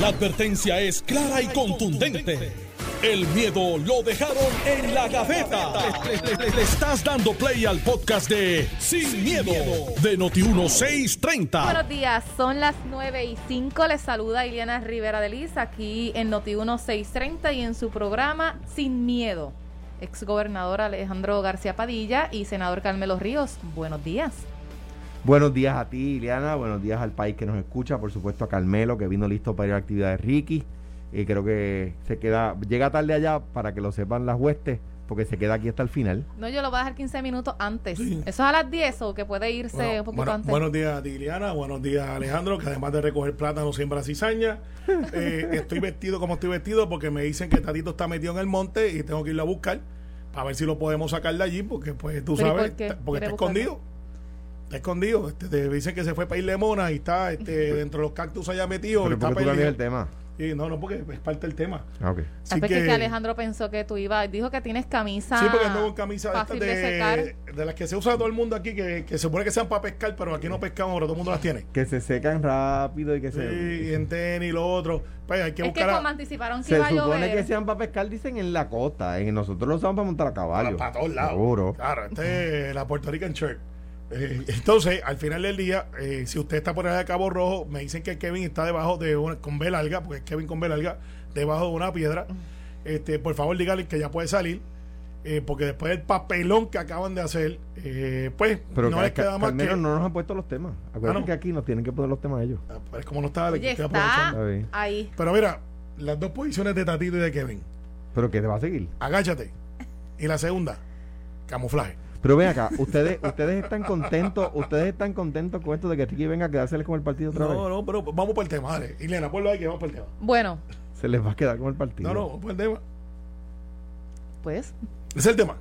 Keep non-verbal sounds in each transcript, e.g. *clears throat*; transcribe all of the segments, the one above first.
La advertencia es clara y contundente. El miedo lo dejaron en la gaveta. Le, estás dando play al podcast de Sin, miedo, de Noti1630. Buenos días, son las 9 y 5. Les saluda Iliana Rivera de Liz aquí en Noti1630 y en su programa Sin Miedo. Exgobernador Alejandro García Padilla y senador Carmelo Ríos. Buenos días. Buenos días a ti, Ileana. Buenos días al país que nos escucha. Por supuesto, a Carmelo, que vino listo para ir a la actividad de Ricky. Y creo que se queda, llega tarde allá para que lo sepan las huestes, porque se queda aquí hasta el final. No, yo lo voy a dejar 15 minutos antes. ¿Eso es a las 10 o que puede irse Bueno, un poquito bueno, antes? Buenos días a ti, Ileana. Buenos días, Alejandro, que además de recoger plátano siembra cizaña. *laughs* Eh, estoy vestido como estoy vestido porque me dicen que Tatito está metido en el monte y tengo que irlo a buscar para ver si lo podemos sacar de allí, porque pues tú ¿Pero y sabes, por porque ¿Quiere está buscarlo? escondido. Está escondido. Este, te dicen que se fue para Isla Mona y está este, *laughs* dentro de los cactus allá metido. y Pero está ¿por qué tú perdido. cambias el tema? Y no, no, porque es parte del tema. Ah, ok. Que, que Alejandro pensó que tú ibas. Dijo que tienes camisa. Sí, porque ando con camisa de, de secar. de, las que se usa todo el mundo aquí, que, que se supone que sean para pescar, pero aquí no pescamos, pero todo el mundo las tiene. Que se secan rápido y que Sí, se... y en tenis y lo otro. Pues hay que Es que buscar a- como anticiparon que Se iba a supone llover. que sean para pescar, dicen en la costa. En nosotros lo usamos para montar a caballo. para, para todos lados. Seguro. Claro, este es la Puerto Rican Shirt. Eh, entonces, al final del día, eh, si usted está por allá de Cabo Rojo, me dicen que Kevin está debajo de una, con B larga, porque es Kevin con B larga, debajo de una piedra. Este, por favor, dígale que ya puede salir, eh, porque después del papelón que acaban de hacer, eh, pues Pero no Ca- les queda más que. no nos han puesto los temas. Acuérdate Ah, no. que aquí nos tienen que poner los temas ellos. Ah, pues como no estaba, Oye, está aprovechando. Ahí. Pero mira, las dos posiciones de Tatito y de Kevin. Pero que te va a seguir. Agáchate. Y la segunda, camuflaje. Pero ven acá, ustedes, ustedes están contentos, ustedes están contentos con esto de que Ricky venga a quedárseles con el partido otra No, vez. no, pero vamos por el tema, dale. Ileana, ponlo ahí que vamos por el tema. Bueno, Se les va a quedar con el partido. No, no, vamos por el tema. pues Ese es el tema.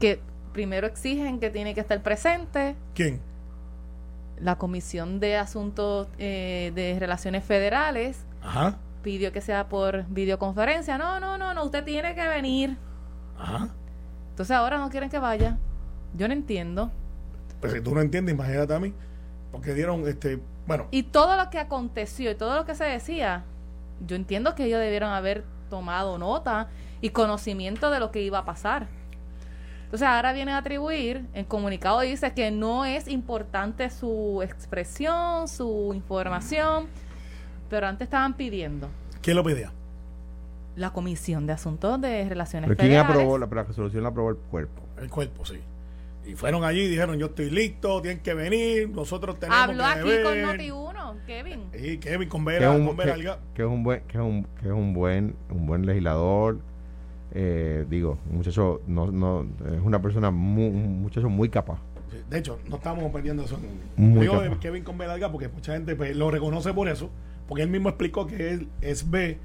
que primero exigen que tiene que estar presente ¿Quién? la Comisión de Asuntos eh, de Relaciones Federales Ajá, pidió que sea por videoconferencia. No, no, no, no, usted tiene que venir. ajá. Entonces ahora no quieren que vaya. Yo no entiendo. Pero si tú no entiendes, imagínate a mí. Porque dieron, este, bueno, Y todo lo que aconteció y todo lo que se decía, yo entiendo que ellos debieron haber tomado nota y conocimiento de lo que iba a pasar. Entonces ahora vienen a atribuir, el comunicado dice que no es importante su expresión, su información, pero antes estaban pidiendo ¿quién lo pedía? La Comisión de Asuntos de Relaciones Pero ¿quién Federales. aprobó la, la resolución? La aprobó el cuerpo. El cuerpo, sí. Y fueron allí y dijeron, yo estoy listo, tienen que venir, nosotros tenemos Habló que aquí con Noti1, Kevin. Y Kevin con Que es Vera, un, con Vera que- es un buen, que es un, que es un buen, un buen legislador. Eh, digo, un muchacho, no, no, es una persona muy, un muchacho muy capaz. De hecho, no estamos perdiendo eso. Muy Digo capaz. de Kevin con Vera Alga porque mucha gente pues, lo reconoce por eso. Porque él mismo explicó que él es B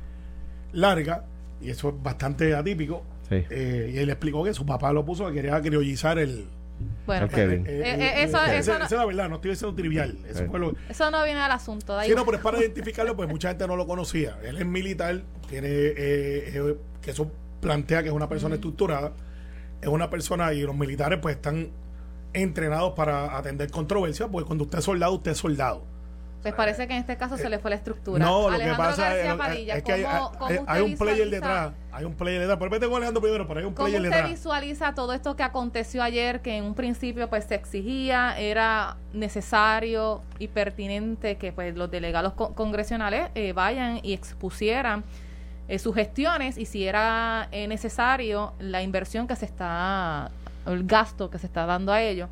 larga y eso es bastante atípico. Sí. Eh, y él explicó que su papá lo puso que quería criollizar el, Bueno, El Kevin. Eh, Eh, eso- esa- eso esa no- es la verdad, no estoy diciendo trivial. Eso Sí. fue lo, eso no viene al asunto. da Sí, igual. no, pero es para identificarlo, pues mucha gente no lo conocía. Él es militar, tiene eh, eh, que eso plantea que es una persona estructurada, es una persona y los militares pues están entrenados para atender controversias, porque cuando usted es soldado, usted es soldado. Pues parece que en este caso se le fue la estructura. No, lo que Alejandro pasa García es, Padilla, es que hay, ¿cómo- hay- cómo hay- usted hay un player visualiza- detrás, hay un player detrás. Pero vete con Alejandro primero, pero hay un ¿Cómo player usted detrás. visualiza todo esto que aconteció ayer, que en un principio pues se exigía, era necesario y pertinente que pues los delegados co- congresionales eh, vayan y expusieran eh, sus gestiones y si era eh, necesario la inversión que se está, el gasto que se está dando a ello.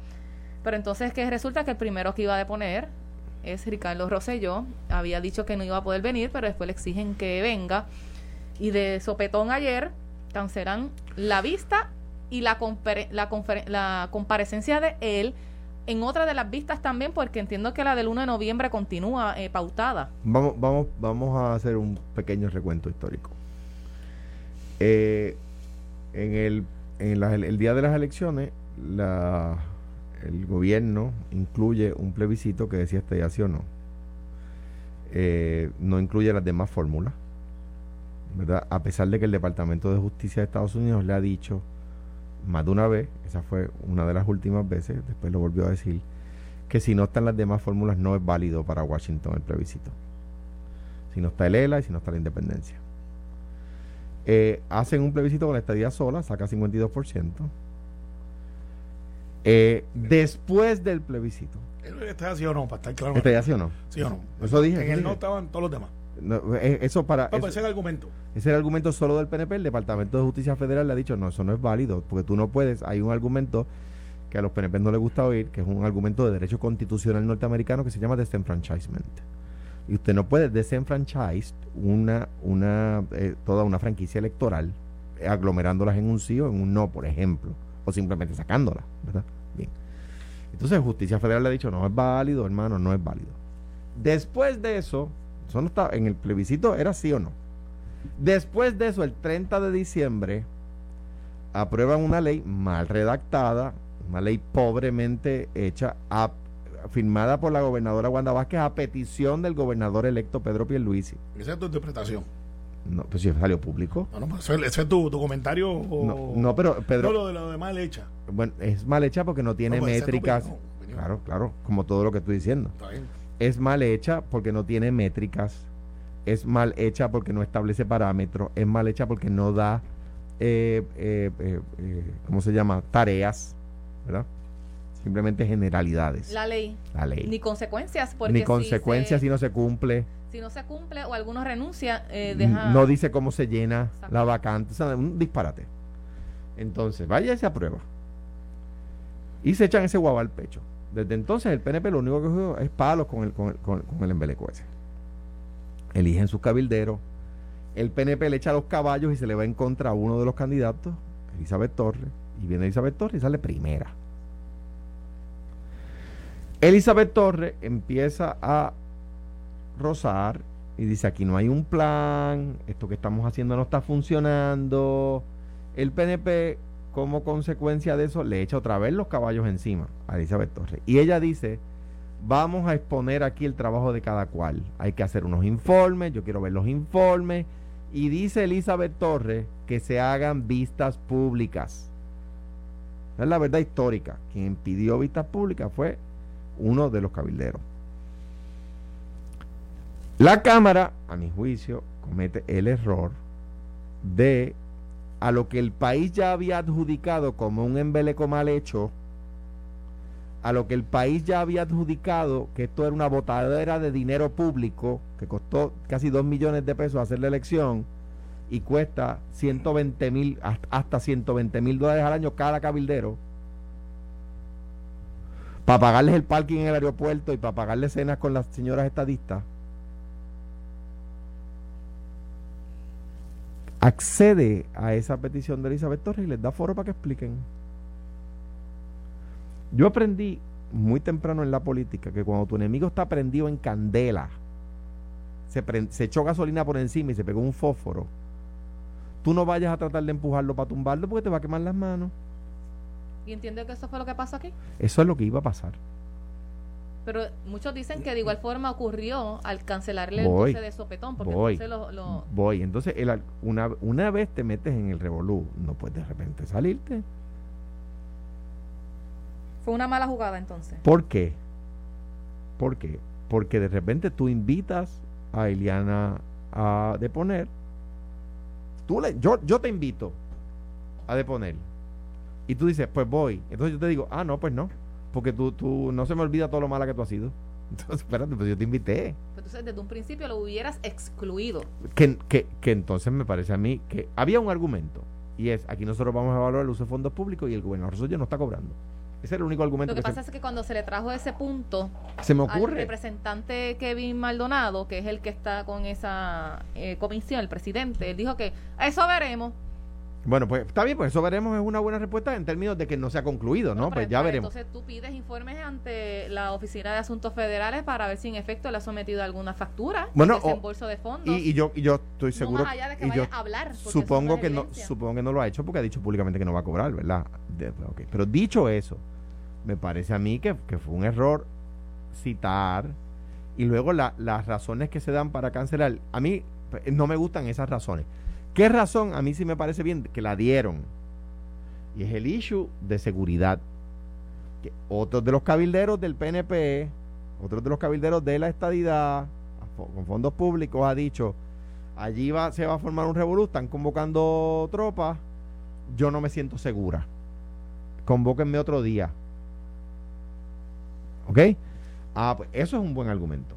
Pero entonces que resulta que el primero que iba a deponer es Ricardo Rosselló, había dicho que no iba a poder venir, pero después le exigen que venga. Y de sopetón ayer cancelan la vista y la, la, la comparecencia de él en otra de las vistas también, porque entiendo que la del 1 de noviembre continúa eh, pautada. Vamos, vamos, vamos a hacer un pequeño recuento histórico. Eh, en el, en el día de las elecciones, la, el gobierno incluye un plebiscito que decía este ya sí o no. Eh, no incluye las demás fórmulas. ¿verdad? A pesar de que el Departamento de Justicia de Estados Unidos le ha dicho más de una vez, esa fue una de las últimas veces, después lo volvió a decir, que si no están las demás fórmulas no es válido para Washington el plebiscito. si no está el ELA y si no está la independencia. Eh, hacen un plebiscito con la estadía sola, saca 52%. Eh, después del plebiscito. ¿Está así o no? Para estar claro. ¿Estadía sí o no? ¿Sí o no? Eso dije. En el no estaban todos los demás. No, eh, eso para. Eso- ese es el argumento. ese es el argumento solo del PNP. El Departamento de Justicia Federal le ha dicho, no, eso no es válido, porque tú no puedes. Hay un argumento que a los PNP no les gusta oír, que es un argumento de derecho constitucional norteamericano que se llama disenfranchisement. Y usted no puede desenfranchise una, una, eh, toda una franquicia electoral aglomerándolas en un sí o en un no, por ejemplo, o simplemente sacándolas, ¿verdad? Entonces, Justicia Federal le ha dicho, no es válido, hermano, no es válido. Después de eso, eso no está, en el plebiscito era sí o no. Después de eso, el 30 de diciembre, aprueban una ley mal redactada, una ley pobremente hecha, firmada por la gobernadora Wanda Vázquez a petición del gobernador electo Pedro Pierluisi. Esa es tu interpretación. No, pues si salió público. No, no, pues ese, ese es tu, tu comentario. O, No, no, pero Pedro, No, lo de lo de mal hecha. bueno, es mal hecha porque no tiene No, pues métricas. opinión, opinión. Claro, claro, como todo lo que estoy diciendo. Está bien. Es mal hecha porque no tiene métricas. Es mal hecha porque no establece parámetros. Es mal hecha porque no da, eh, eh, eh, eh, ¿cómo se llama? Tareas, ¿verdad? Simplemente generalidades. La ley. La ley. Ni consecuencias, porque Ni si consecuencias se- si no se cumple. Si no se cumple o alguno renuncia, eh, deja... No dice cómo se llena Exacto. la vacante. O sea, un disparate. Entonces, vaya y se aprueba. Y se echan ese guava al pecho. Desde entonces el PNP lo único que juega es palos con el, con el, con, con el embeleco ese. Eligen sus cabilderos. El PNP le echa los caballos y se le va en contra a uno de los candidatos, Elizabeth Torres. Y viene Elizabeth Torres y sale primera. Elizabeth Torres empieza a y dice aquí no hay un plan, esto que estamos haciendo no está funcionando. El PNP como consecuencia de eso le echa otra vez los caballos encima a Elizabeth Torres. Y ella dice, vamos a exponer aquí el trabajo de cada cual. Hay que hacer unos informes, yo quiero ver los informes. Y dice Elizabeth Torres que se hagan vistas públicas. Es la verdad histórica. Quien pidió vistas públicas fue uno de los cabilderos. La Cámara, a mi juicio, comete el error de a lo que el país ya había adjudicado como un embeleco mal hecho, a lo que el país ya había adjudicado que esto era una botadera de dinero público que costó casi 2 millones de pesos hacer la elección y cuesta 120 mil hasta 120 mil dólares al año cada cabildero para pagarles el parking en el aeropuerto y para pagarles cenas con las señoras estadistas accede a esa petición de Elizabeth Torres y les da foro para que expliquen. Yo aprendí muy temprano en la política que cuando tu enemigo está prendido en candela, se, echó gasolina por encima y se pegó un fósforo, tú no vayas a tratar de empujarlo para tumbarlo porque te va a quemar las manos. Y entiendo que eso fue lo que pasó aquí. Eso es lo que iba a pasar. Pero muchos dicen que de igual forma ocurrió al cancelarle el Voy. dulce de sopetón, porque Voy. entonces lo, lo- Voy. Entonces, el al- una, una vez te metes en el revolú, no puedes de repente salirte. fue una mala jugada entonces. ¿Por qué? ¿Por qué? Porque de repente tú invitas a Eliana a deponer. Tú le, yo, yo te invito a deponer. Y tú dices, pues voy. Entonces yo te digo, ah, no, pues no. Porque tú, tú no se me olvida todo lo mala que tú has sido. *laughs* Entonces, espérate, pues yo te invité. Entonces desde un principio lo hubieras excluido. Que, que, que entonces me parece a mí que había un argumento. Y es, aquí nosotros vamos a evaluar el uso de fondos públicos y el gobernador Rosselló no está cobrando. Ese es el único argumento Lo que que, pasa es que cuando se le trajo ese punto se, me al ocurre. representante Kevin Maldonado, que es el que está con esa eh, comisión, el presidente, él dijo que eso veremos. Bueno, pues está bien, pues eso veremos, es una buena respuesta en términos de que no se ha concluido, ¿no? Pues ya veremos. Entonces tú pides informes ante la Oficina de Asuntos Federales para ver si en efecto le ha sometido alguna factura, Bueno, desembolso de fondos. Y, y yo, y yo estoy no seguro. más allá de que y vaya yo a hablar. supongo que no, supongo que no lo ha hecho porque ha dicho públicamente que no va a cobrar, ¿verdad? De- ok. Pero dicho eso, me parece a mí que, que fue un error citar y luego la- las razones que se dan para cancelar. A mí pues, no me gustan esas razones. ¿Qué razón? A mí sí me parece bien que la dieron. Y es el issue de seguridad. Que otros de los cabilderos del PNP, otros de los cabilderos de la estadidad, con fondos públicos ha dicho, allí va, se va a formar un revolú, están convocando tropas, yo no me siento segura. Convóquenme otro día. ¿Ok? Ah, pues eso es un buen argumento.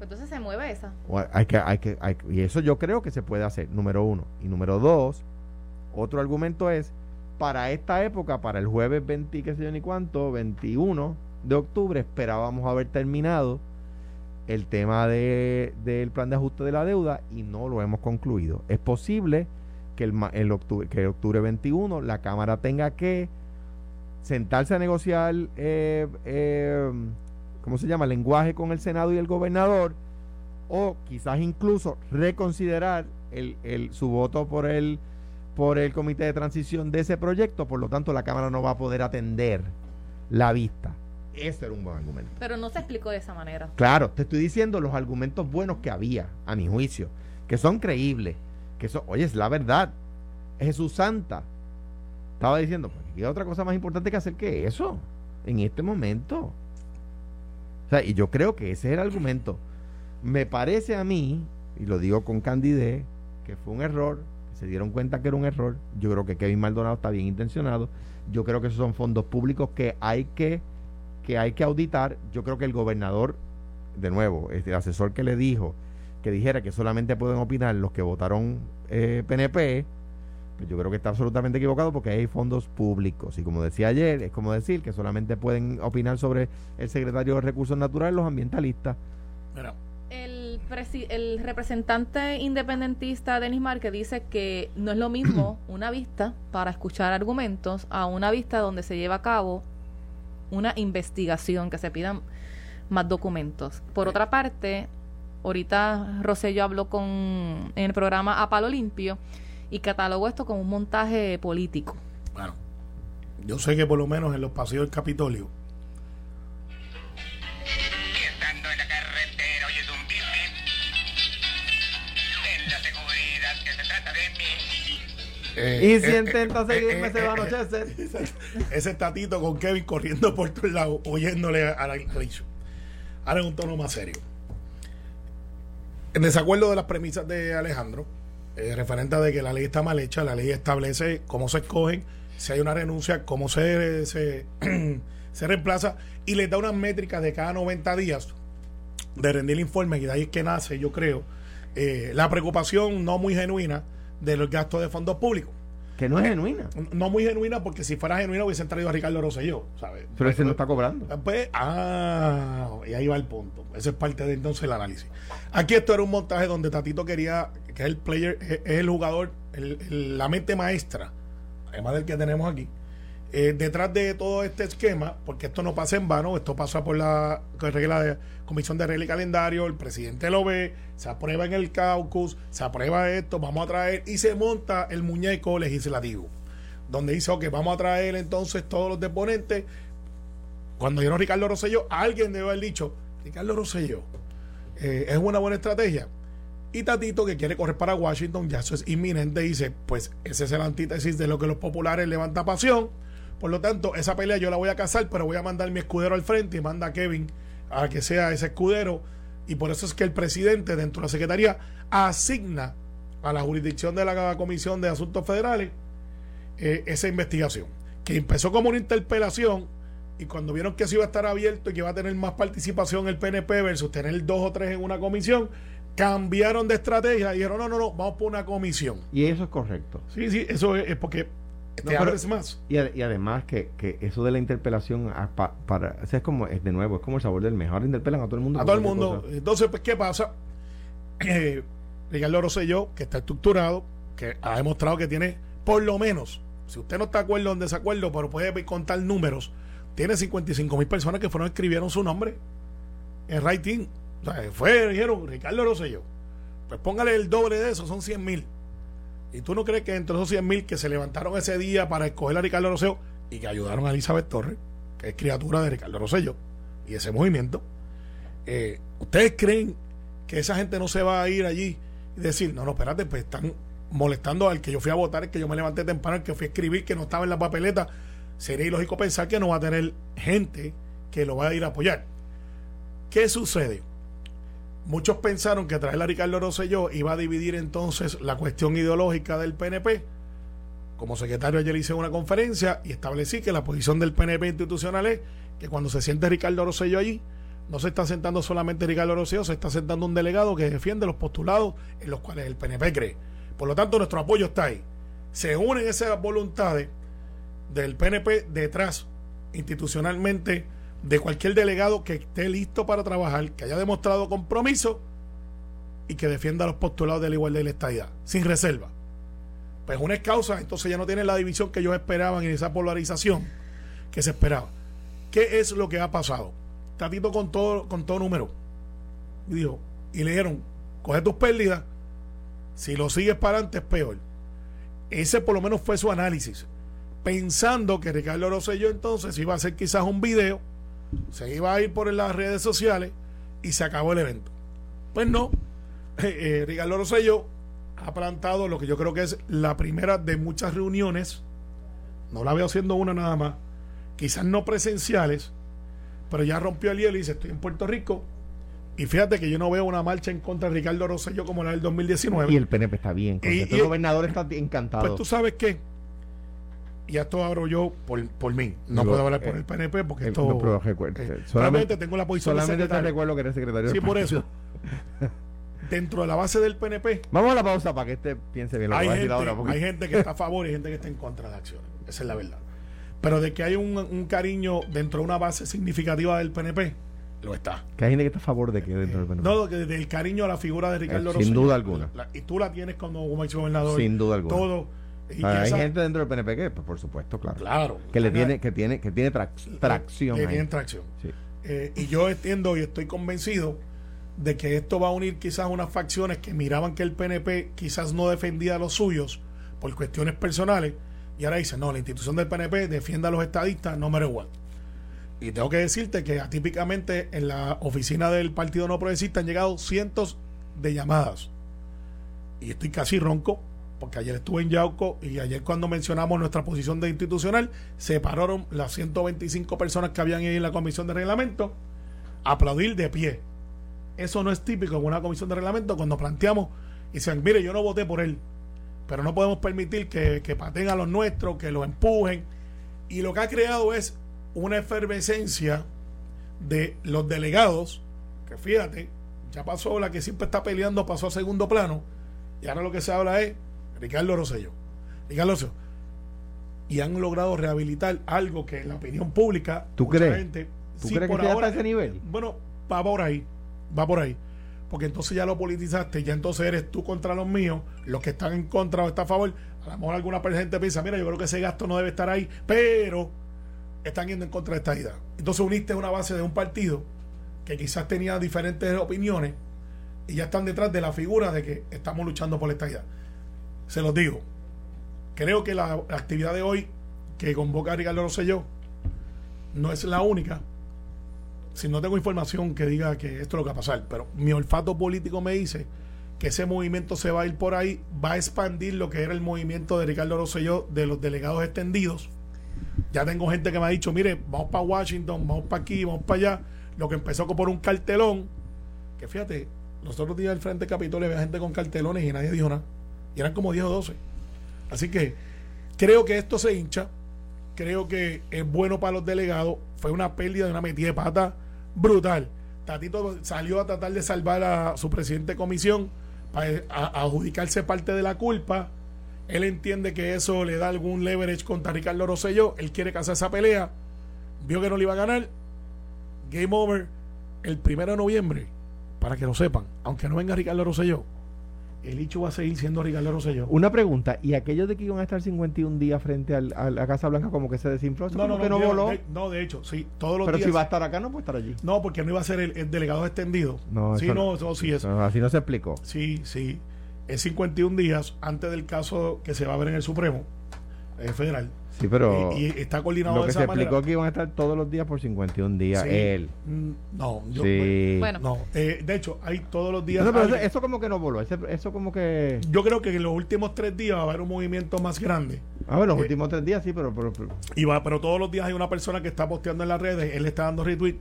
Entonces se mueve esa. Hay que, hay que, hay, y eso yo creo que se puede hacer, número uno. Y número dos, otro argumento es, para esta época, para el jueves 20, qué sé yo ni cuánto, 21 de octubre, esperábamos haber terminado el tema de, del plan de ajuste de la deuda y no lo hemos concluido. Es posible que el, el octubre, que el octubre 21 la Cámara tenga que sentarse a negociar, eh, eh, ¿cómo se llama?, lenguaje con el Senado y el gobernador, o quizás incluso reconsiderar el, el, su voto por el, por el comité de transición de ese proyecto, por lo tanto la Cámara no va a poder atender la vista. Ese era un buen argumento. Pero no se explicó de esa manera. Claro, te estoy diciendo los argumentos buenos que había, a mi juicio, que son creíbles, que son, oye, es la verdad. Jesús Santa estaba diciendo, pues, ¿qué otra cosa más importante que hacer que eso en este momento? O sea, y yo creo que ese es el argumento. Me parece a mí, y lo digo con candidez, que fue un error, se dieron cuenta que era un error. Yo creo que Kevin Maldonado está bien intencionado. Yo creo que esos son fondos públicos que hay que que hay que auditar. Yo creo que el gobernador, de nuevo, este, el asesor que le dijo que dijera que solamente pueden opinar los que votaron eh, PNP, yo creo que está absolutamente equivocado porque hay fondos públicos. Y como decía ayer, es como decir que solamente pueden opinar sobre el secretario de Recursos Naturales los ambientalistas. El, el representante independentista Denis Márquez dice que no es lo mismo *clears throat* una vista para escuchar argumentos a una vista donde se lleva a cabo una investigación, que se pidan más documentos. Por otra parte, ahorita Rosello habló con en el programa A Palo Limpio y catalogó esto como un montaje político. Bueno, yo sé que por lo menos en los pasillos del Capitolio Eh, y si eh, intenta eh, seguirme, se va a anochecer. *laughs* Ese tatito con Kevin corriendo por todos lados, oyéndole a la dicho. Ahora en un tono más serio. En desacuerdo de las premisas de Alejandro, referente a de que la ley está mal hecha, la ley establece cómo se escogen, si hay una renuncia, cómo se, se, *clears throat* reemplaza y les da unas métricas de cada 90 días de rendir el informe, y de ahí es que nace, yo creo, la preocupación no muy genuina de los gastos de fondos públicos. Que no es genuina. No muy genuina, porque si fuera genuina hubiesen traído a Ricardo Rosselló, ¿sabes? Pero ese no está cobrando. Pues, ah, y ahí va el punto. Ese es parte de entonces el análisis. Aquí esto era un montaje donde Tatito quería, que el player, es el jugador, la mente maestra, además del que tenemos aquí, eh, detrás de todo este esquema, porque esto no pasa en vano, esto pasa por la regla de comisión de regla y calendario, el presidente lo ve, se aprueba en el caucus, se aprueba esto, vamos a traer y se monta el muñeco legislativo, donde dice, ok, vamos a traer entonces todos los deponentes. Cuando llegó Ricardo Rosselló, alguien debe haber dicho, Ricardo Rosselló, eh, es una buena estrategia. Y Tatito, que quiere correr para Washington, ya eso es inminente, dice, pues ese es el antítesis de lo que los populares levanta pasión por lo tanto, esa pelea yo la voy a cazar, pero voy a mandar mi escudero al frente y manda a Kevin a que sea ese escudero. Y por eso es que el presidente dentro de la Secretaría asigna a la jurisdicción de la Comisión de Asuntos Federales eh, esa investigación, que empezó como una interpelación y cuando vieron que eso iba a estar abierto y que iba a tener más participación el PNP versus tener dos o tres en una comisión, cambiaron de estrategia y dijeron, no, no, no, vamos por una comisión. Y eso es correcto. Sí, sí, eso es porque no, más. Y, además que, eso de la interpelación para, es como es de nuevo, es como el sabor del mejor interpelan a todo el mundo. A todo el mundo. Entonces, pues, ¿qué pasa? *clears throat* Eh, Ricardo Rosselló, que está estructurado, que ha demostrado que tiene, por lo menos, si usted no está de acuerdo o en desacuerdo, pero puede contar números, tiene 55 mil personas que fueron escribieron su nombre en writing. O sea, fue, dijeron, Ricardo Rosselló. Pues póngale el doble de eso, son 100 mil. ¿Y tú no crees que entre esos 100 mil que se levantaron ese día para escoger a Ricardo Rosselló y que ayudaron a Elizabeth Torres, que es criatura de Ricardo Rosselló, y ese movimiento, eh, ¿ustedes creen que esa gente no se va a ir allí y decir, no, no, espérate, pues están molestando al que yo fui a votar, el que yo me levanté temprano, el que fui a escribir, que no estaba en la papeleta? Sería ilógico pensar que no va a tener gente que lo va a ir a apoyar. ¿Qué sucede? Muchos pensaron que traer a Ricardo Rosselló iba a dividir entonces la cuestión ideológica del PNP. Como secretario ayer hice una conferencia y establecí que la posición del PNP institucional es que cuando se siente Ricardo Rosselló allí, no se está sentando solamente Ricardo Rosselló, se está sentando un delegado que defiende los postulados en los cuales el PNP cree. Por lo tanto, nuestro apoyo está ahí. Se unen esas voluntades del PNP detrás institucionalmente de cualquier delegado que esté listo para trabajar, que haya demostrado compromiso y que defienda los postulados de la igualdad y la estadidad, sin reserva. Pues una es causa, entonces ya no tienen la división que ellos esperaban y esa polarización que se esperaba. ¿Qué es lo que ha pasado? Tatito con todo, con todo número. Y dijo, y le dijeron, coge tus pérdidas, si lo sigues para adelante es peor. Ese por lo menos fue su análisis. Pensando que Ricardo Rosselló entonces iba a hacer quizás un video, se iba a ir por las redes sociales y se acabó el evento. Pues no, *laughs* eh, eh, Ricardo Rosselló ha plantado lo que yo creo que es la primera de muchas reuniones, no la veo haciendo una nada más, quizás no presenciales, pero ya rompió el hielo y dice, estoy en Puerto Rico, y fíjate que yo no veo una marcha en contra de Ricardo Rosselló como la del 2019. Y el PNP está bien. Y- el y- gobernador está encantado. Pues tú sabes qué. Y esto abro yo por, por mí. No puedo hablar por eh, el PNP porque eh, esto. no, pero recuerda, eh, solamente- solamente tengo la posición de Solamente te recuerdo que eres secretario Sí, por eso. Dentro de la base del PNP, Vamos a la pausa para que este piense bien lo que hay gente, ahora. porque- hay gente que está a favor y gente que está en contra de acciones. Esa es la verdad. Pero de que hay un, un cariño dentro de una base significativa del PNP, lo está. Que hay gente que está a favor de que dentro del PNP. No, que del cariño a la figura de Ricardo Eh, sin Rosselló. duda alguna. La- y tú la tienes como, como exgobernador. Sin duda alguna. Todo. Y hay esa- gente dentro del PNP que, pues, por supuesto, claro. Claro. Que le tiene, que tiene, que tiene trac- tracción. Que tienen tracción. Sí. Eh, y yo entiendo y estoy convencido de que esto va a unir quizás unas facciones que miraban que el PNP quizás no defendía a los suyos por cuestiones personales y ahora dicen, no, la institución del PNP defiende a los estadistas, no me what. Y tengo que decirte que atípicamente en la oficina del Partido No Progresista han llegado cientos de llamadas. Y estoy casi ronco, porque ayer estuve en Yauco y ayer cuando mencionamos nuestra posición de institucional, se pararon las 125 personas que habían ahí en la comisión de reglamento a aplaudir de pie. Eso no es típico en una comisión de reglamento cuando planteamos y dicen, mire, yo no voté por él, pero no podemos permitir que, que pateen a los nuestros, que los empujen. Y lo que ha creado es una efervescencia de los delegados, que fíjate, ya pasó la que siempre está peleando, pasó a segundo plano, y ahora lo que se habla es Ricardo Rosselló. Ricardo Rosselló. Y han logrado rehabilitar algo que en la opinión pública, ¿Tú crees? gente- ¿Tú sí, crees que por sea ahora- ese nivel? Bueno, va por ahí, va por ahí. Porque entonces ya lo politizaste, ya entonces eres tú contra los míos, los que están en contra o están a favor. A lo mejor alguna gente piensa, mira, yo creo que ese gasto no debe estar ahí, pero están yendo en contra de esta idea. Entonces uniste una base de un partido que quizás tenía diferentes opiniones y ya están detrás de la figura de que estamos luchando por esta idea. Se los digo, creo que la, actividad de hoy que convoca a Ricardo Rosselló no es la única, si no tengo información que diga que esto es lo que va a pasar, pero mi olfato político me dice que ese movimiento se va a ir por ahí, va a expandir lo que era el movimiento de Ricardo Rosselló de los delegados extendidos. Ya tengo gente que me ha dicho, mire, vamos para Washington, vamos para aquí, vamos para allá. Lo que empezó por un cartelón, que fíjate, los otros días al frente Capitolio había gente con cartelones y nadie dijo nada. Y eran como 10 o 12. Así que creo que esto se hincha, creo que es bueno para los delegados. Fue una pérdida de una metida de pata brutal. Tatito salió a tratar de salvar a su presidente de comisión para adjudicarse parte de la culpa. Él entiende que eso le da algún leverage contra Ricardo Rosselló. Él quiere casar esa pelea. Vio que no le iba a ganar. Game over el primero de noviembre. Para que lo sepan. Aunque no venga Ricardo Rosselló. El hecho va a seguir siendo Ricardo Rosselló. Una pregunta, ¿y aquellos de que iban a estar 51 días frente al- a la Casa Blanca como que se desinfló? ¿Eso No, como no, que no no, voló? de, no, de hecho, sí, todos los Pero días. si va a estar acá, no puede estar allí. No, porque no iba a ser el, el delegado extendido. No, sí, eso no, eso sí es. No, así no se explicó. Sí, sí. Es 51 días antes del caso que se va a ver en el Supremo eh, Federal. Sí, pero y, y está coordinado lo de que esa se manera. explicó que iban a estar todos los días por 51 días. Sí. Él. Mm, No, yo, sí. Bueno. no. Eh, de hecho, hay todos los días. No, pero eso, eso como que no voló. ese- eso como que... yo creo que en los últimos tres días va a haber un movimiento más grande. A ver, los Eh, últimos tres días sí, pero... pero, pero- Y va, pero todos los días hay una persona que está posteando en las redes, él le está dando retweet.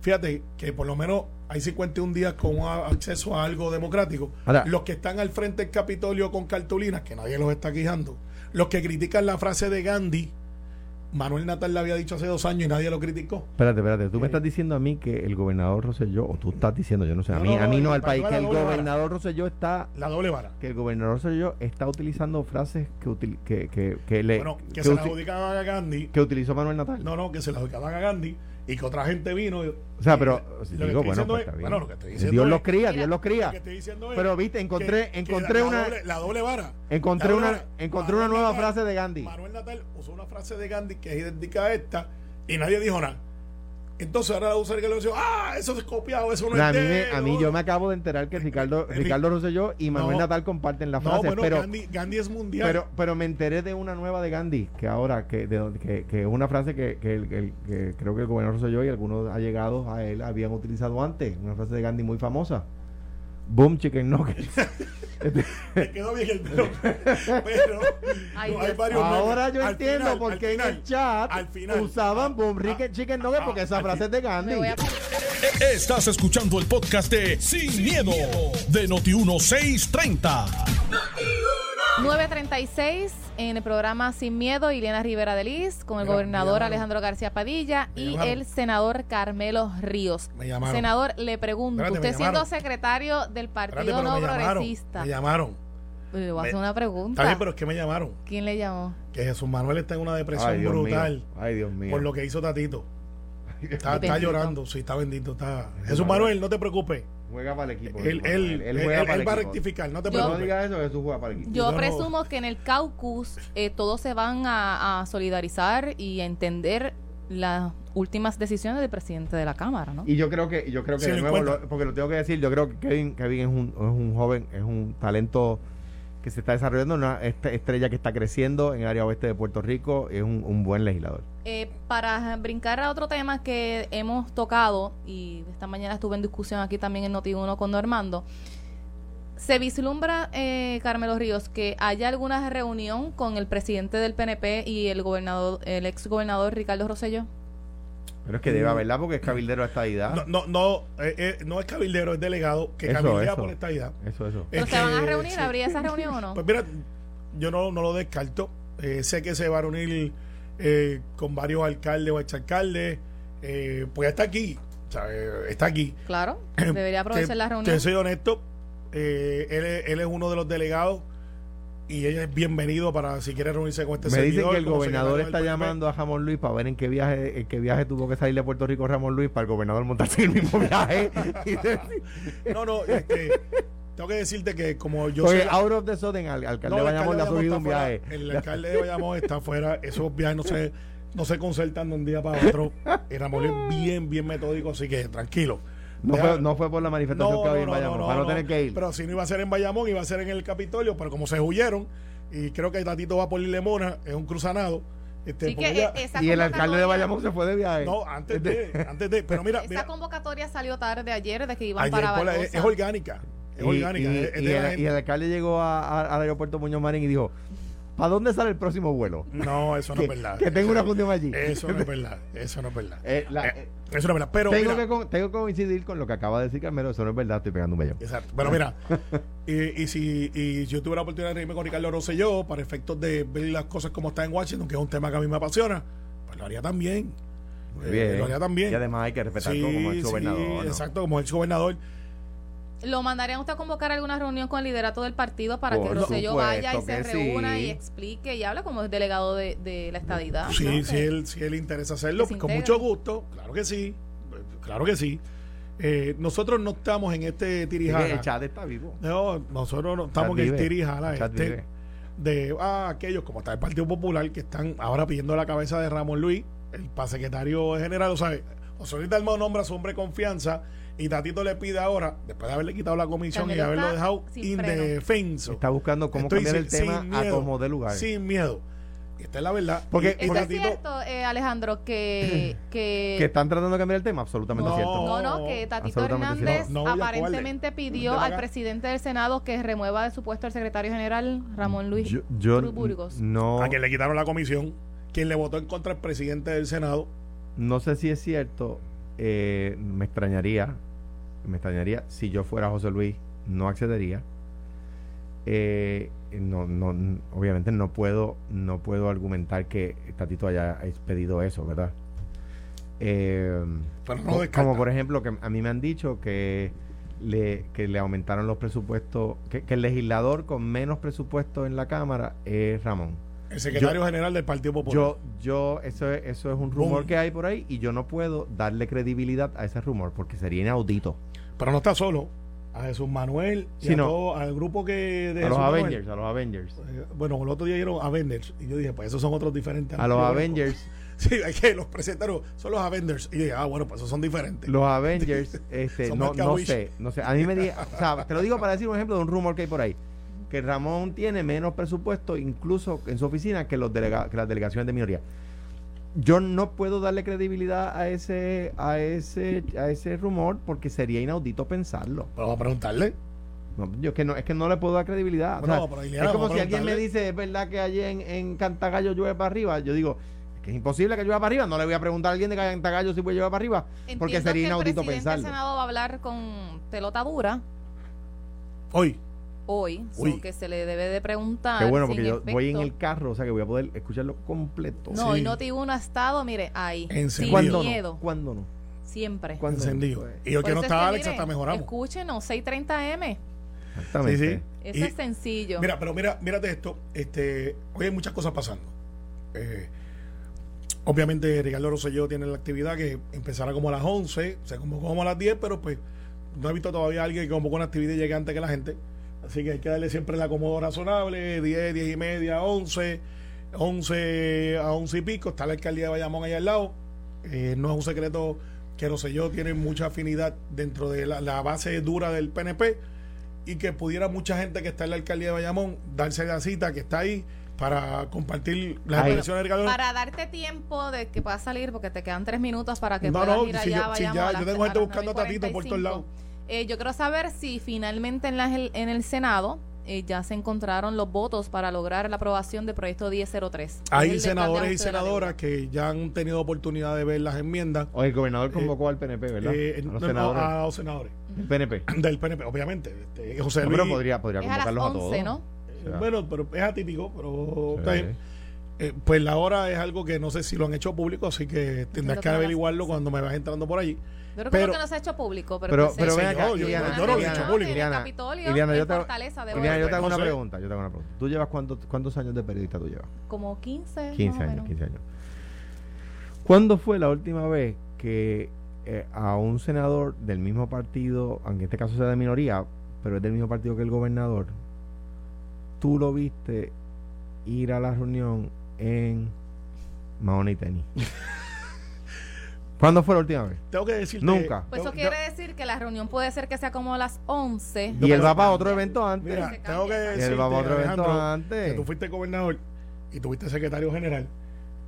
fíjate que por lo menos hay 51 días con acceso a algo democrático. Ahora- los que están al frente del Capitolio con cartulinas, que nadie los está quejando, los que critican la frase de Gandhi, Manuel Natal la había dicho hace dos años y nadie lo criticó. Espérate, espérate. Tú me Eh. estás diciendo a mí que el gobernador Rosselló, o tú estás diciendo, yo no sé, a No, mí, no, a mí no, al país, que el gobernador Rosselló está, La doble vara. que el gobernador Rosselló está utilizando frases que, util- que, que, que le, Bueno, que, que se la uti- adjudicaban a Gandhi. que utilizó Manuel Natal. No, no, que se la adjudicaban a Gandhi y que otra gente vino. y- o sea, pero y lo digo, bueno, pues es- está bien. bueno, lo que estoy diciendo Dios es- los cría, Dios los Lo cría. que estoy diciendo es Pero viste, encontré, que- encontré la una, doble, la doble vara. encontré una, encontré una nueva Natal- frase de Gandhi. Manuel Natal usó una frase de Gandhi que es idéntica a esta y nadie dijo nada. Entonces ahora usa el que le dice, ah, eso es copiado, eso no No, a es mí, de me- él", a mí yo me acabo de enterar que Ricardo, *laughs* Ricardo Rosselló y Manuel No. Natal comparten la No, frase, bueno, pero, Gandhi, Gandhi es mundial. pero, pero me enteré de una nueva de Gandhi, que ahora, que, de, donde- que, que es una frase que, que, que creo que el gobernador Rosselló y algunos allegados a él habían utilizado antes, una frase de Gandhi muy famosa. Boom chicken nuggets. *laughs* Me quedó bien el pero, pero Ay, no, hay varios Ahora memes. yo Al entiendo final, por qué en final, el chat al final, usaban ah, boom ah, chicken, nuggets ah, porque esa al frase es de Gandhi. A Estás escuchando el podcast de Sin, miedo, de Noti1630. 936 en el programa Sin Miedo, Ileana Rivera de Liz, con el Mira, gobernador. Alejandro García Padilla Me y llamaron. el senador Carmelo Ríos. Me llamaron. Senador, le pregunto, Espérate, usted siendo secretario del Espérate, Partido pero No me llamaron. Progresista, Me llamaron. le voy a hacer una pregunta. Está bien, pero es que me llamaron. ¿Quién le llamó? Que Jesús Manuel está en una depresión Ay, brutal mío. Ay, Dios mío. por lo que hizo Tatito. Está, llorando, sí, está bendito. Está. Jesús. Manuel, no te preocupes. Juega para el equipo. Él, Jesús él, Manuel. él, juega él para el va a rectificar, no te Yo- No preocupes. diga eso, Jesús juega para el equipo. Yo no- presumo que en el caucus eh, todos se van a, a solidarizar y a entender las últimas decisiones del presidente de la Cámara, ¿no? Y yo creo que, yo creo que Sí, de nuevo, lo- porque lo tengo que decir, yo creo que Kevin, Kevin es, un, es un joven, es un talento que se está desarrollando, una est- estrella que está creciendo en el área oeste de Puerto Rico, es un, un buen legislador. Eh, para brincar a otro tema que hemos tocado, y esta mañana estuve en discusión aquí también en Noti1 con Normando, ¿se vislumbra, eh, Carmelo Ríos, que haya alguna reunión con el presidente del PNP y el gobernador, el ex gobernador Ricardo Rosselló? Pero es que debe haberla porque es cabildero de esta edad. No, no, no, eh, eh, no es cabildero, es delegado que Eso, cabildea eso. por esta idea. Eso, eso. ¿Pero Es se van a reunir? sí. ¿Habría esa reunión o no? Pues mira, yo no, no lo descarto. Eh, sé que se va a reunir eh, con varios alcaldes o exalcaldes. Eh, pues está aquí. O sea, eh, está aquí. Claro, *clears throat* debería aprovechar Te- la Te reunión. soy honesto. eh, él, es, él es uno de los delegados y ella es bienvenido para si quiere reunirse con este Me dicen que el gobernador está llamando a Ramón Luis para ver en qué viaje, en qué viaje tuvo que salir de Puerto Rico Ramón Luis para el gobernador montarse en el mismo viaje. *laughs* No, no, este, tengo que decirte que como yo Porque sé. out of the sudden al alcalde No, de el Bayamón le ha alcalde de surgido un Bayamón viaje. fuera. El alcalde de Bayamón está afuera. Esos viajes no se, no se concertan de un día para otro. Y Ramón es bien, bien metódico, así que tranquilo. No fue, no fue por la manifestación que había en Bayamón, para no, tener que ir. Pero si no iba a ser en Bayamón, iba a ser en el Capitolio, pero como se huyeron, y creo que Tatito va por Lemona, es un cruzanado. Este, Sí que ella- eh, esa y el alcalde de Bayamón se fue de viaje. no, antes de, *laughs* antes de, pero mira, Esa mira convocatoria salió tarde ayer de que iban ayer para Barbosa. es, es orgánica, es y, orgánica. y- es- el, y el alcalde llegó a- a- al aeropuerto Muñoz Marín y dijo, ¿para dónde sale el próximo vuelo? No, eso no que, es verdad. que tengo una función allí. Eso no es verdad, eso no es verdad. Eh, la- Eh, eso no es verdad, pero tengo, mira, que, con- tengo que coincidir con lo que acaba de decir Carmelo, eso no es verdad, estoy pegando un bellón. Exacto. Pero mira, *laughs* y, y si y yo tuve la oportunidad de reírme con Ricardo Rosselló para efectos de ver las cosas como están en Washington, que es un tema que a mí me apasiona, pues lo haría también. Muy Eh, bien. lo haría también. Y además hay que respetarlo Sí, como ex sí, gobernador. ¿no? Exacto, como ex gobernador. ¿Lo mandarían usted a convocar a alguna reunión con el liderato del partido para que Por Rosselló vaya y se que reúna sí. y explique y hable como delegado de, de la estadidad? Sí, ¿no? si Que- él, si él interesa hacerlo, que pues, con mucho gusto, claro que sí, claro que sí. Eh, nosotros no estamos en este Es que tirijala. el chat está vivo. No, nosotros no estamos en el tirijala este de ah, aquellos como está el Partido Popular que están ahora pidiendo la cabeza de Ramón Luis, el pa secretario general, o sea, Osorio Dalmau nombra a su hombre de confianza y Tatito le pide ahora, después de haberle quitado la comisión y haberlo dejado indefenso. Está buscando cómo Estoy cambiar el tema a como de lugar. Sin miedo. Esta es la verdad. Porque- Y- y ¿Eso es Tatito- cierto, eh, Alejandro, que, *laughs* que, Que están tratando de cambiar el tema, absolutamente No. cierto. no, no, que Tatito Hernández. No, no aparentemente pidió al presidente del Senado que remueva de su puesto al secretario general Ramón Luis Yo, yo Cruz Burgos. no, a quien le quitaron la comisión, quien le votó en contra al presidente del Senado. no sé si es cierto, eh, me extrañaría, me extrañaría si yo fuera José Luis, no accedería. Eh, no, no, obviamente no puedo, no puedo argumentar que Tatito haya pedido eso, ¿verdad? Eh, como por ejemplo que a mí me han dicho que le, que le aumentaron los presupuestos, que, el legislador con menos presupuesto en la Cámara es Ramón. El secretario general del Partido Popular. Yo, yo, eso es, eso es un rumor que hay por ahí y yo no puedo darle credibilidad a ese rumor porque sería inaudito. Pero no está solo. A Jesús Manuel y al grupo que de a los Avengers, a los Avengers. Eh, bueno, el otro día dijeron Avengers y yo dije, pues esos son otros diferentes. A los Avengers. *laughs* Sí, hay que los presentaron, son los Avengers. Y dije, ah, bueno, pues esos son diferentes. Los *laughs* Avengers, este, no, no sé, no sé. A mí me diga, *laughs* o sea, te lo digo para decir un ejemplo de un rumor que hay por ahí. Que Ramón tiene menos presupuesto, incluso en su oficina, que, los delega, que las delegaciones de minoría. Yo no puedo darle credibilidad a ese, a ese, a ese rumor porque sería inaudito pensarlo. vamos a preguntarle. No, yo es que no, es que no le puedo dar credibilidad. es como si alguien me dice, es verdad que allí en, en Cantagallo llueve para arriba. Yo digo, que es imposible que llueva para arriba. No le voy a preguntar a alguien de Cantagallo si puede llevar para arriba, porque sería inaudito pensarlo. El Senado va a hablar con pelota dura. Hoy. Hoy, que se le debe de preguntar. Qué bueno, porque yo voy en el carro, o sea que voy a poder escucharlo completo. No, y Noti uno ha estado, mire, ahí. Miedo. ¿Cuándo no? Siempre. ¿Cuándo Encendido. Y hoy que no está Alex, hasta mejoramos. Escúchenos, 630M. Exactamente. Sí, sí. Eso es sencillo. Mira, pero mira, mírate esto. Este, hoy hay muchas cosas pasando. Eh, Obviamente Ricardo Rosselló tiene la actividad que empezará como a las 11, se convocó como a las 10, pero pues no he visto todavía a alguien que convocó una actividad y llegue antes que la gente. Así que hay que darle siempre el acomodo razonable, 10, 10 y media, 11, 11 a 11 y pico. Está la alcaldía de Bayamón ahí al lado. Eh, no es un secreto que Rosselló tiene mucha afinidad dentro de la, la, base dura del PNP y que pudiera mucha gente que está en la alcaldía de Bayamón darse la cita que está ahí para compartir las expresiones de Ricardo. Para darte tiempo de que puedas salir, porque te quedan tres minutos para que puedas ir allá. Yo, si ya, yo tengo gente buscando a Tatito por todos lados. Eh, yo quiero saber si finalmente en, la, en el Senado eh, ya se encontraron los votos para lograr la aprobación del proyecto 1003. Hay senadores y senadoras que ya han tenido oportunidad de ver las enmiendas. O el gobernador convocó al PNP, ¿verdad? Eh, a, los senadores. a, los senadores. *clears throat* ¿Del PNP? Del PNP, obviamente. Este, José Luis. pero podría, podría convocarlos a, todos. ¿no? bueno, pero es atípico, pero eh, pues la hora es algo que no sé si lo han hecho público, así que tendrás que averiguarlo cuando me vas entrando por allí. Yo creo que no se ha hecho público, pero, pero, pero ven acá, yo, Iliana, yo, no lo he hecho público. Iliana, Iliana, yo, te, Iliana, yo te hago una pregunta, yo te hago una pregunta. ¿Tú llevas cuántos, cuántos años de periodista tú llevas? Como 15. 15 años, 15 años. ¿Cuándo fue la última vez que eh, a un senador del mismo partido, aunque en este caso sea de minoría, pero es del mismo partido que el gobernador, tú lo viste ir a la reunión en Mahoney y Tenis? ¿Cuándo fue la última vez? Tengo que decir Nunca. Pues eso quiere decir que la reunión puede ser que sea como a las 11. Y él va para otro evento antes. Mira, tengo que decir. él va para otro evento antes. Que tú fuiste gobernador y tuviste secretario general.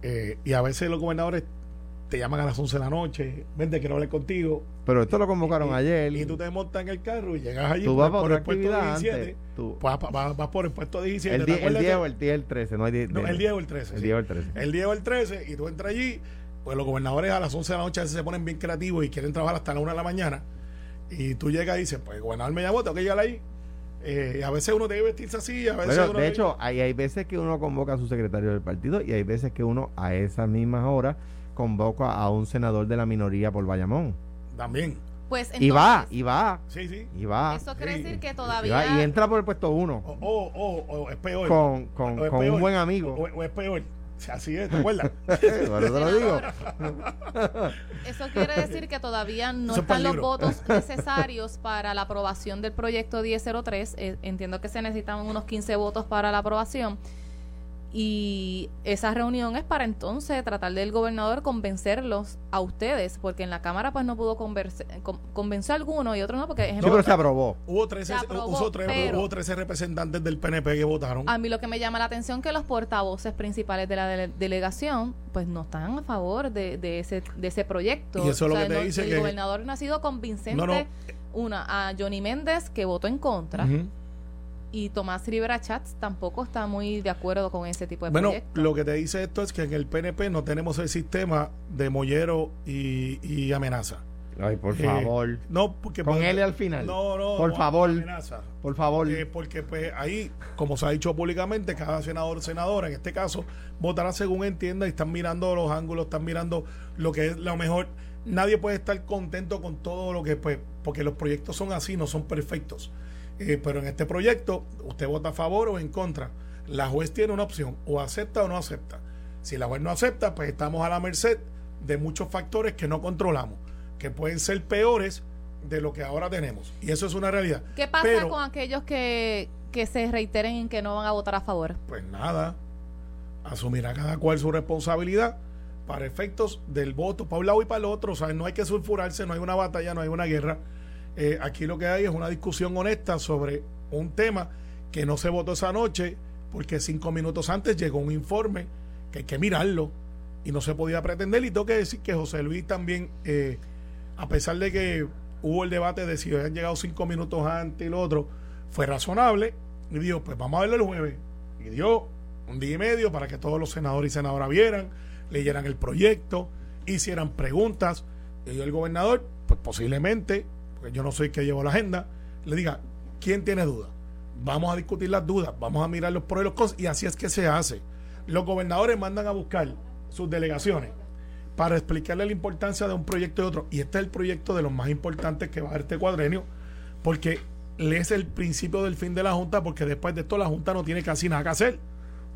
Eh, y a veces los gobernadores te llaman a las 11 de la noche, vente, quiero hablar contigo. Pero esto lo convocaron ayer. Y tú te montas en el carro y llegas allí tú vas por, el puesto 17. Tú. Vas, vas, por el puesto 17. El, 10, el 10 o el 10 el 13, no hay 10. No, el 10 o el 13. El 10 o el 13. El 10 o el 13 y tú entras allí, pues los gobernadores a las 11 de la noche a veces se ponen bien creativos y quieren trabajar hasta la 1 de la mañana. Y tú llegas y dices, pues el gobernador me llamó, tengo que llegar ahí. Eh, a veces uno debe vestirse así, a veces uno De hecho, hay, hay veces que uno convoca a su secretario del partido y hay veces que uno a esas mismas horas convoca a un senador de la minoría por Bayamón. También. Pues y va, y va. Sí, sí. Y va. Eso quiere decir que todavía. Y, entra por el puesto uno. O, o, es peor. Con, con, un buen amigo. O, es peor. Así es, ¿te acuerdas? *laughs* bueno, te lo digo. Eso quiere decir que todavía no están los votos *laughs* necesarios para la aprobación del proyecto 1003. Eh, entiendo que se necesitan unos 15 votos para la aprobación y esa reunión es para entonces tratar del gobernador convencerlos a ustedes, porque en la Cámara pues no pudo convencer, convencer a alguno y otro no, porque ejemplo, sí, pero se aprobó. Hubo 13, hubo 13 representantes del PNP que votaron. A mí lo que me llama la atención que los portavoces principales de la delegación pues no están a favor de, de, ese, de ese proyecto. Y eso es lo que te dice el gobernador no ha sido convincente. Una, a Johnny Méndez que votó en contra y Tomás Rivera Chats tampoco está muy de acuerdo con ese tipo de Bueno, proyectos. lo que te dice esto es que en el PNP no tenemos el sistema de mollero y, y amenaza. Ay, por Eh, favor. No, porque Con L al final. No, no. Por no, favor. amenaza. Por favor. Eh, porque pues ahí, como se ha dicho públicamente, cada senador o senadora, en este caso, votará según entienda y están mirando los ángulos, están mirando lo que es lo mejor. Nadie puede estar contento con todo lo que, pues, porque los proyectos son así, no son perfectos. Eh, pero en este proyecto, usted vota a favor o en contra. La juez tiene una opción, o acepta o no acepta. Si la juez no acepta, pues estamos a la merced de muchos factores que no controlamos, que pueden ser peores de lo que ahora tenemos. Y eso es una realidad. ¿Qué pasa Pero- con aquellos que, que se reiteren en que no van a votar a favor? pues nada, asumirá cada cual su responsabilidad para efectos del voto para un lado y para el otro. O sea, no hay que sulfurarse, no hay una batalla, no hay una guerra. Eh, aquí lo que hay es una discusión honesta sobre un tema que no se votó esa noche porque cinco minutos antes llegó un informe que hay que mirarlo y no se podía pretender. Y tengo que decir que José Luis también, eh, a pesar de que hubo el debate de si habían llegado cinco minutos antes y lo otro, fue razonable y dijo, pues vamos a verlo el jueves. Y dio un día y medio para que todos los senadores y senadoras vieran, leyeran el proyecto, hicieran preguntas. Y el gobernador, pues posiblemente, yo no soy el que llevo la agenda, le diga, ¿quién tiene dudas? Vamos a discutir las dudas, vamos a mirar los pros y los contras, y así es que se hace. Los gobernadores mandan a buscar sus delegaciones para explicarle la importancia de un proyecto y otro. Y este es el proyecto de los más importantes que va a haber este cuadrenio, porque es el principio del fin de la Junta, porque después de esto la Junta no tiene casi nada que hacer.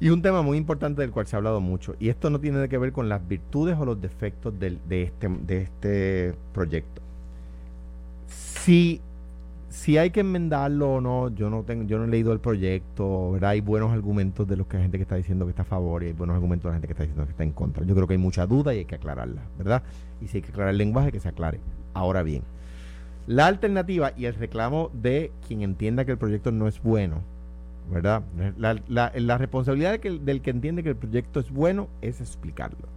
Y un tema muy importante del cual se ha hablado mucho, y esto no tiene que ver con las virtudes o los defectos de, este, de este proyecto. Si, si hay que enmendarlo o no, yo no tengo, yo no he leído el proyecto, ¿verdad? Hay buenos argumentos de los que hay gente que está diciendo que está a favor y hay buenos argumentos de la gente que está diciendo que está en contra. Yo creo que hay mucha duda y hay que aclararla, ¿verdad? Y si hay que aclarar el lenguaje, que se aclare. Ahora bien, la alternativa y el reclamo de quien entienda que el proyecto no es bueno, ¿verdad? La, responsabilidad de que- del que entiende que el proyecto es bueno es explicarlo.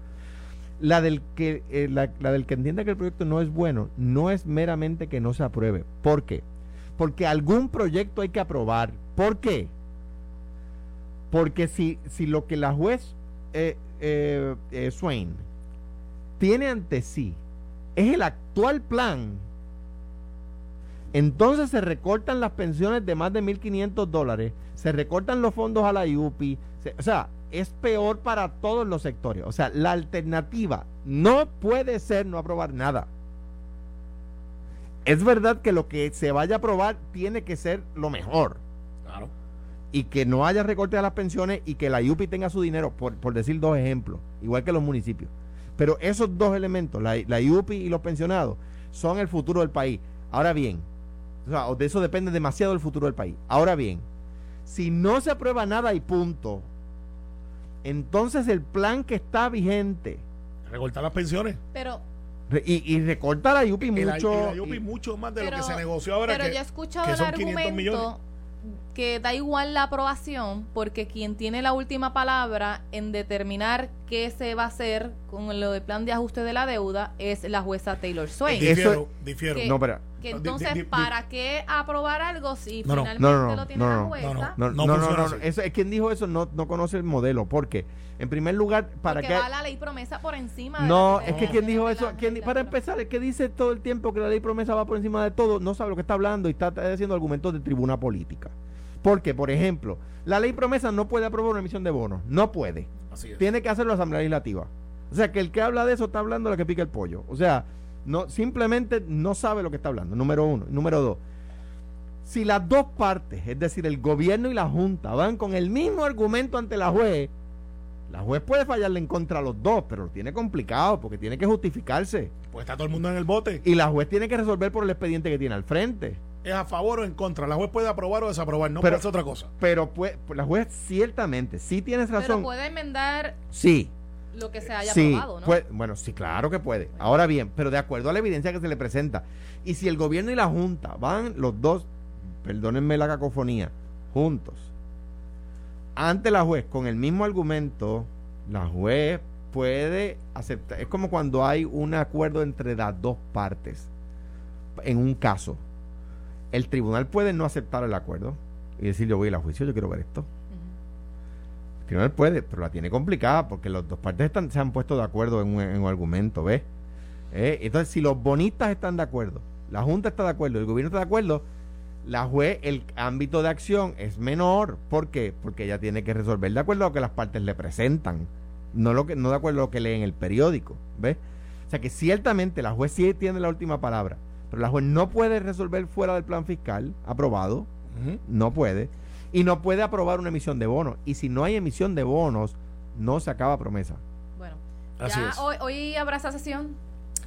La del, que, eh, la, la del que entiende que el proyecto no es bueno no es meramente que no se apruebe. ¿Por qué? Porque algún proyecto hay que aprobar. ¿Por qué? Porque si, si lo que la juez eh, eh, eh, Swain tiene ante sí es el actual plan, entonces se recortan las pensiones de más de 1.500 dólares, se recortan los fondos a la IUPI, o sea, es peor para todos los sectores. O sea, la alternativa no puede ser no aprobar nada. Es verdad que lo que se vaya a aprobar tiene que ser lo mejor Claro. y que no haya recorte a las pensiones y que la IUPI tenga su dinero, por, por decir dos ejemplos, igual que los municipios. Pero esos dos elementos, la, la IUPI y los pensionados, son el futuro del país. Ahora bien, o sea, de eso depende demasiado el futuro del país. Ahora bien, si no se aprueba nada y punto, entonces el plan que está vigente Recortar las pensiones. Pero, y, y recorta la IUPI Y la- mucho. y la IUPI y- mucho más de lo pero, que se negoció ahora. pero que, yo he escuchado que el son 500 argumento millones. Que da igual la aprobación porque quien tiene la última palabra en determinar qué se va a hacer con lo del plan de ajuste de la deuda es la jueza Taylor Swain. Eso- Difiero, difiero. que- no, pero Que entonces, di- di- ¿para qué aprobar algo si No, no. finalmente No, no, no, lo tiene no, la no, jueza? no, No, No no, no, funciona no, así. Eso, es quien dijo eso no, no conoce el modelo. porque En primer lugar, ¿para porque qué? va la ley promesa por encima de No, la es que quien dijo eso, quien- para empezar, el que dice todo el tiempo que la ley promesa va por encima de todo, no sabe lo que está hablando y está haciendo argumentos de tribuna política. Porque, por ejemplo, la ley promesa no puede aprobar una emisión de bonos, no puede. Así es. Tiene que hacerlo la Asamblea Legislativa. O sea, que el que habla de eso está hablando de lo que pica el pollo. O sea, no, simplemente no sabe lo que está hablando, número uno. Número dos, si las dos partes, es decir, el gobierno y la Junta, van con el mismo argumento ante la juez, la juez puede fallarle en contra a los dos, pero lo tiene complicado porque tiene que justificarse. Pues está todo el mundo en el bote. Y la juez tiene que resolver por el expediente que tiene al frente. ¿Es a favor o en contra? La juez puede aprobar o desaprobar, no Pero- puede hacer otra cosa. Pero pues, la juez ciertamente, sí tienes Pero razón. puede enmendar sí, lo que se haya sí, aprobado, ¿no? puede- bueno, sí, claro que puede. Ahora bien, pero de acuerdo a la evidencia que se le presenta. Y si el gobierno y la Junta van los dos, perdónenme la cacofonía, juntos, ante la juez con el mismo argumento, la juez puede aceptar. Es como cuando hay un acuerdo entre las dos partes en un caso. El tribunal puede no aceptar el acuerdo. y decir yo voy a ir a juicio, yo quiero ver esto. El tribunal puede, pero la tiene complicada porque las dos partes están, se han puesto de acuerdo en un, en un argumento, ¿ves? Eh, entonces, si los bonistas están de acuerdo, la Junta está de acuerdo, el gobierno está de acuerdo, la juez, el ámbito de acción es menor. ¿Por qué? Porque ella tiene que resolver de acuerdo a lo que las partes le presentan, no, lo que, no de acuerdo a lo que lee en el periódico, ¿ves? O sea que ciertamente la juez sí tiene la última palabra, pero la juez no puede resolver fuera del plan fiscal aprobado, no puede, y no puede aprobar una emisión de bonos. Y si no hay emisión de bonos, no se acaba promesa. Bueno, Así ya es. Hoy, hoy habrá esa sesión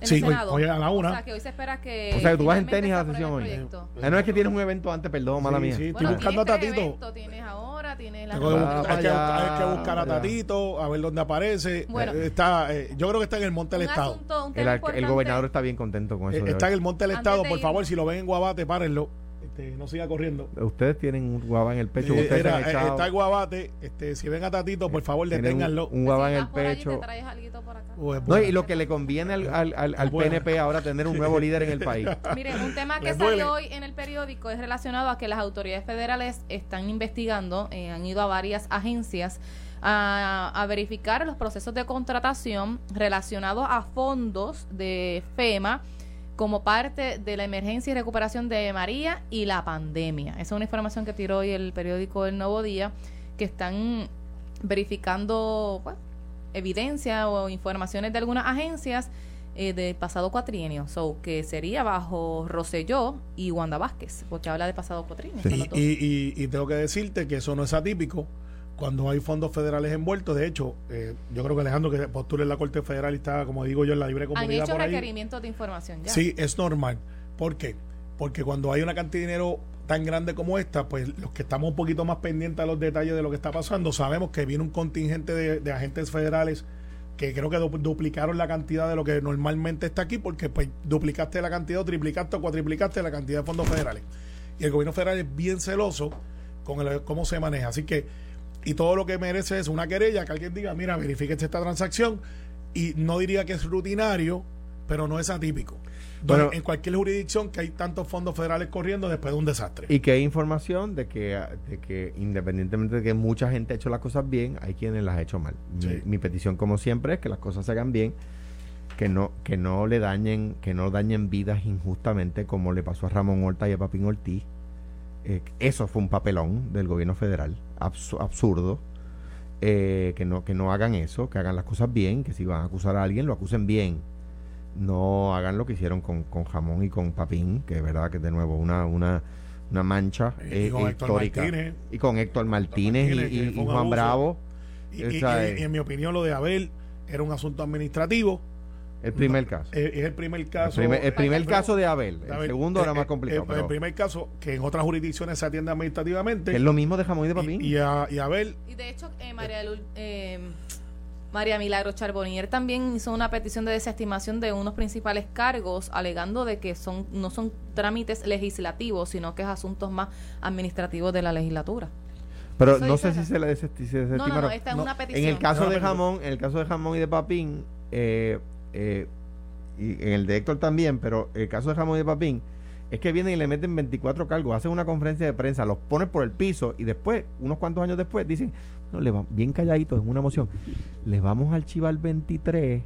en Sí, el hoy- Senado. hoy a la una. O sea, que hoy se espera que. O sea, que tú vas en tenis a la se sesión hoy. Ah, no es que tienes un evento antes, perdón, mala Sí, mía. sí, estoy Bueno, buscando a Tatito. eventos, tienes ahora, tienes la que Ah, hay, que, hay que buscar a vaya. Tatito, a ver dónde aparece. Bueno. Eh, está, eh, yo creo que está en el Monte del un Estado. asunto, un El, gobernador está bien contento con Eh, eso. está en el Monte del Antes Estado. de Por favor, si lo ven en Guabate, párenlo. Este, no siga corriendo. Ustedes tienen un guava en el pecho. Eh, ustedes se era, han eh, echado. está en Guabate. Este, si ven a Tatito, por favor, Tienen deténganlo. Un, un Si en el pecho. te traes alguito por acá. Pues, No, bueno. y lo que le conviene al, al, al, al Bueno. PNP ahora tener un nuevo líder en el país. *laughs* Miren, un tema que Les duele. salió hoy en el periódico es relacionado a que las autoridades federales están investigando, eh, han ido a varias agencias a, a verificar los procesos de contratación relacionados a fondos de FEMA como parte de la emergencia y recuperación de María y la pandemia. Esa es una información que tiró hoy el periódico El Nuevo Día, que están verificando pues, evidencia o informaciones de algunas agencias eh, del pasado cuatrienio, so, que sería bajo Roselló y Wanda Vázquez, porque habla de pasado cuatrienio. Sí. y tengo que decirte que eso no es atípico cuando hay fondos federales envueltos. De hecho, eh, yo creo que Alejandro, que postula en la Corte Federal y está, como digo yo, en la libre Han comunidad hecho por ahí. requerimientos de información ya. Sí, es normal. ¿Por qué? Porque cuando hay una cantidad de dinero tan grande como esta, pues los que estamos un poquito más pendientes a los detalles de lo que está pasando, sabemos que viene un contingente de, de agentes federales que creo que du- duplicaron la cantidad de lo que normalmente está aquí, porque pues duplicaste la cantidad, o triplicaste o cuatriplicaste la cantidad de fondos federales. Y el gobierno federal es bien celoso con el- cómo se maneja. Así que, y todo lo que merece es una querella, que alguien diga, mira, verifíquese esta transacción, y no diría que es rutinario, pero no es atípico. Bueno. en cualquier jurisdicción que hay tantos fondos federales corriendo después de un desastre. Y que hay información de que, de que independientemente de que mucha gente ha hecho las cosas bien, hay quienes las ha hecho mal. Mi petición, como siempre, es que las cosas se hagan bien, que no, que no le dañen, que no dañen vidas injustamente, como le pasó a Ramón Horta y a Papín Ortiz. Eh, eso fue un papelón del gobierno federal, absu- absurdo. Eh, que no que no hagan eso, que hagan las cosas bien, que si van a acusar a alguien, lo acusen bien. No hagan lo que hicieron con, con Jamón y con Papín, que es verdad que de nuevo una, una, una mancha Y eh, con histórica. Martínez. y con Héctor Martínez, Martínez, y- y, Juan abuso. Bravo. Y, O sea, en mi opinión, lo de Abel era un asunto administrativo. El primer caso. Es el primer El caso. primer, el primer Pero- caso de Abel. El Abel. segundo era Eh, más eh, complicado. eh, pero el primer caso que en otras jurisdicciones se atiende administrativamente. que es lo mismo de Jamón y de Papín. y, y a, y Abel Y de hecho, eh, María, eh, María Milagro Charbonnier también hizo una petición de desestimación de unos principales cargos, alegando de que son no son trámites legislativos, sino que es asuntos más administrativos de la legislatura. pero eso no sé si se le desesti- se No, no, no, desestimaron. esta es No, una En petición. el caso No, de Jamón, en el caso de Jamón y de Papín, eh, eh, y en el de Héctor también, pero el caso de Jamón y de Papín, es que vienen y le meten 24 cargos, hacen una conferencia de prensa, los ponen por el piso y después, unos cuantos años después, dicen, no, le va, bien calladitos, en una moción, les vamos a archivar 23,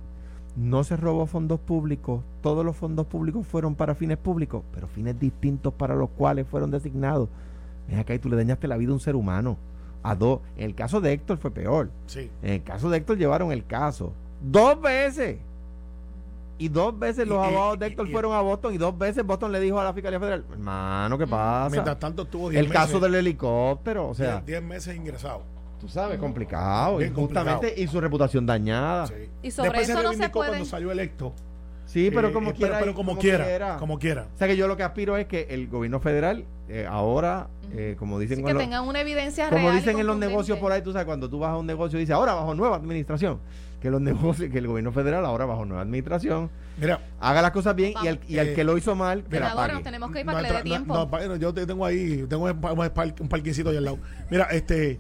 no se robó fondos públicos, todos los fondos públicos fueron para fines públicos, pero fines distintos para los cuales fueron designados. Ven acá y tú le dañaste la vida a un ser humano. A dos. En el caso de Héctor fue peor. sí. En el caso de Héctor llevaron el caso dos veces. Y dos veces los abogados de Héctor y- fueron a Boston y dos veces Boston le dijo a la Fiscalía Federal, hermano, ¿qué pasa? Mientras tanto estuvo 10 el caso del helicóptero, o sea, 10 10 meses ingresado. tú sabes, complicado, Bien injustamente, y su reputación dañada. Sí, Sí. Y sobre Después eso se no se puede. cuando salió electo. pero Eh, como eh, quiera. Pero, como, quiera, Como quiera. O sea que yo lo que aspiro es que el gobierno federal eh, ahora, eh, como dicen Sí, que los- tengan una evidencia Como real dicen en los negocios por ahí, tú sabes, cuando tú vas a un negocio y dices, ahora bajo nueva administración, que los *laughs* negocios, que el gobierno federal ahora bajo nueva administración Mira, haga las cosas bien y al, y al Eh, que lo hizo mal, que la pague. nos tenemos que ir para no, que le dé tiempo. no, no, yo te tengo ahí, tengo un, un par- un parquecito ahí al lado. Mira, este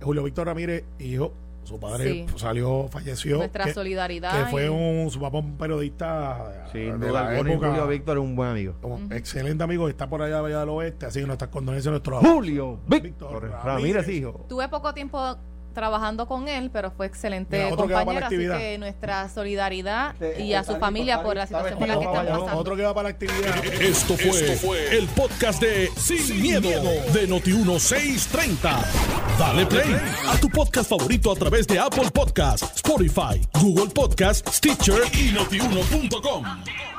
Julio Víctor Ramírez, hijo, Su padre Sí. salió, falleció. Nuestra que- solidaridad Que fue un, su papá un periodista Sin de duda la época. Julio Víctor es un buen amigo. un Excelente amigo, está por allá, allá del oeste, así que nuestras condolencias a nuestro Julio Víctor Víctor Ramírez. Ramírez, hijo. Tuve poco tiempo trabajando con él, pero fue excelente Mira, compañero, así que nuestra solidaridad Este, y a su familia por la situación por la que están pasando. Otro que va para la actividad. Esto fue, el podcast de Sin, miedo, de Noti1630. Dale play a tu podcast favorito a través de Apple Podcasts, Spotify, Google Podcasts, Stitcher y notiuno.com.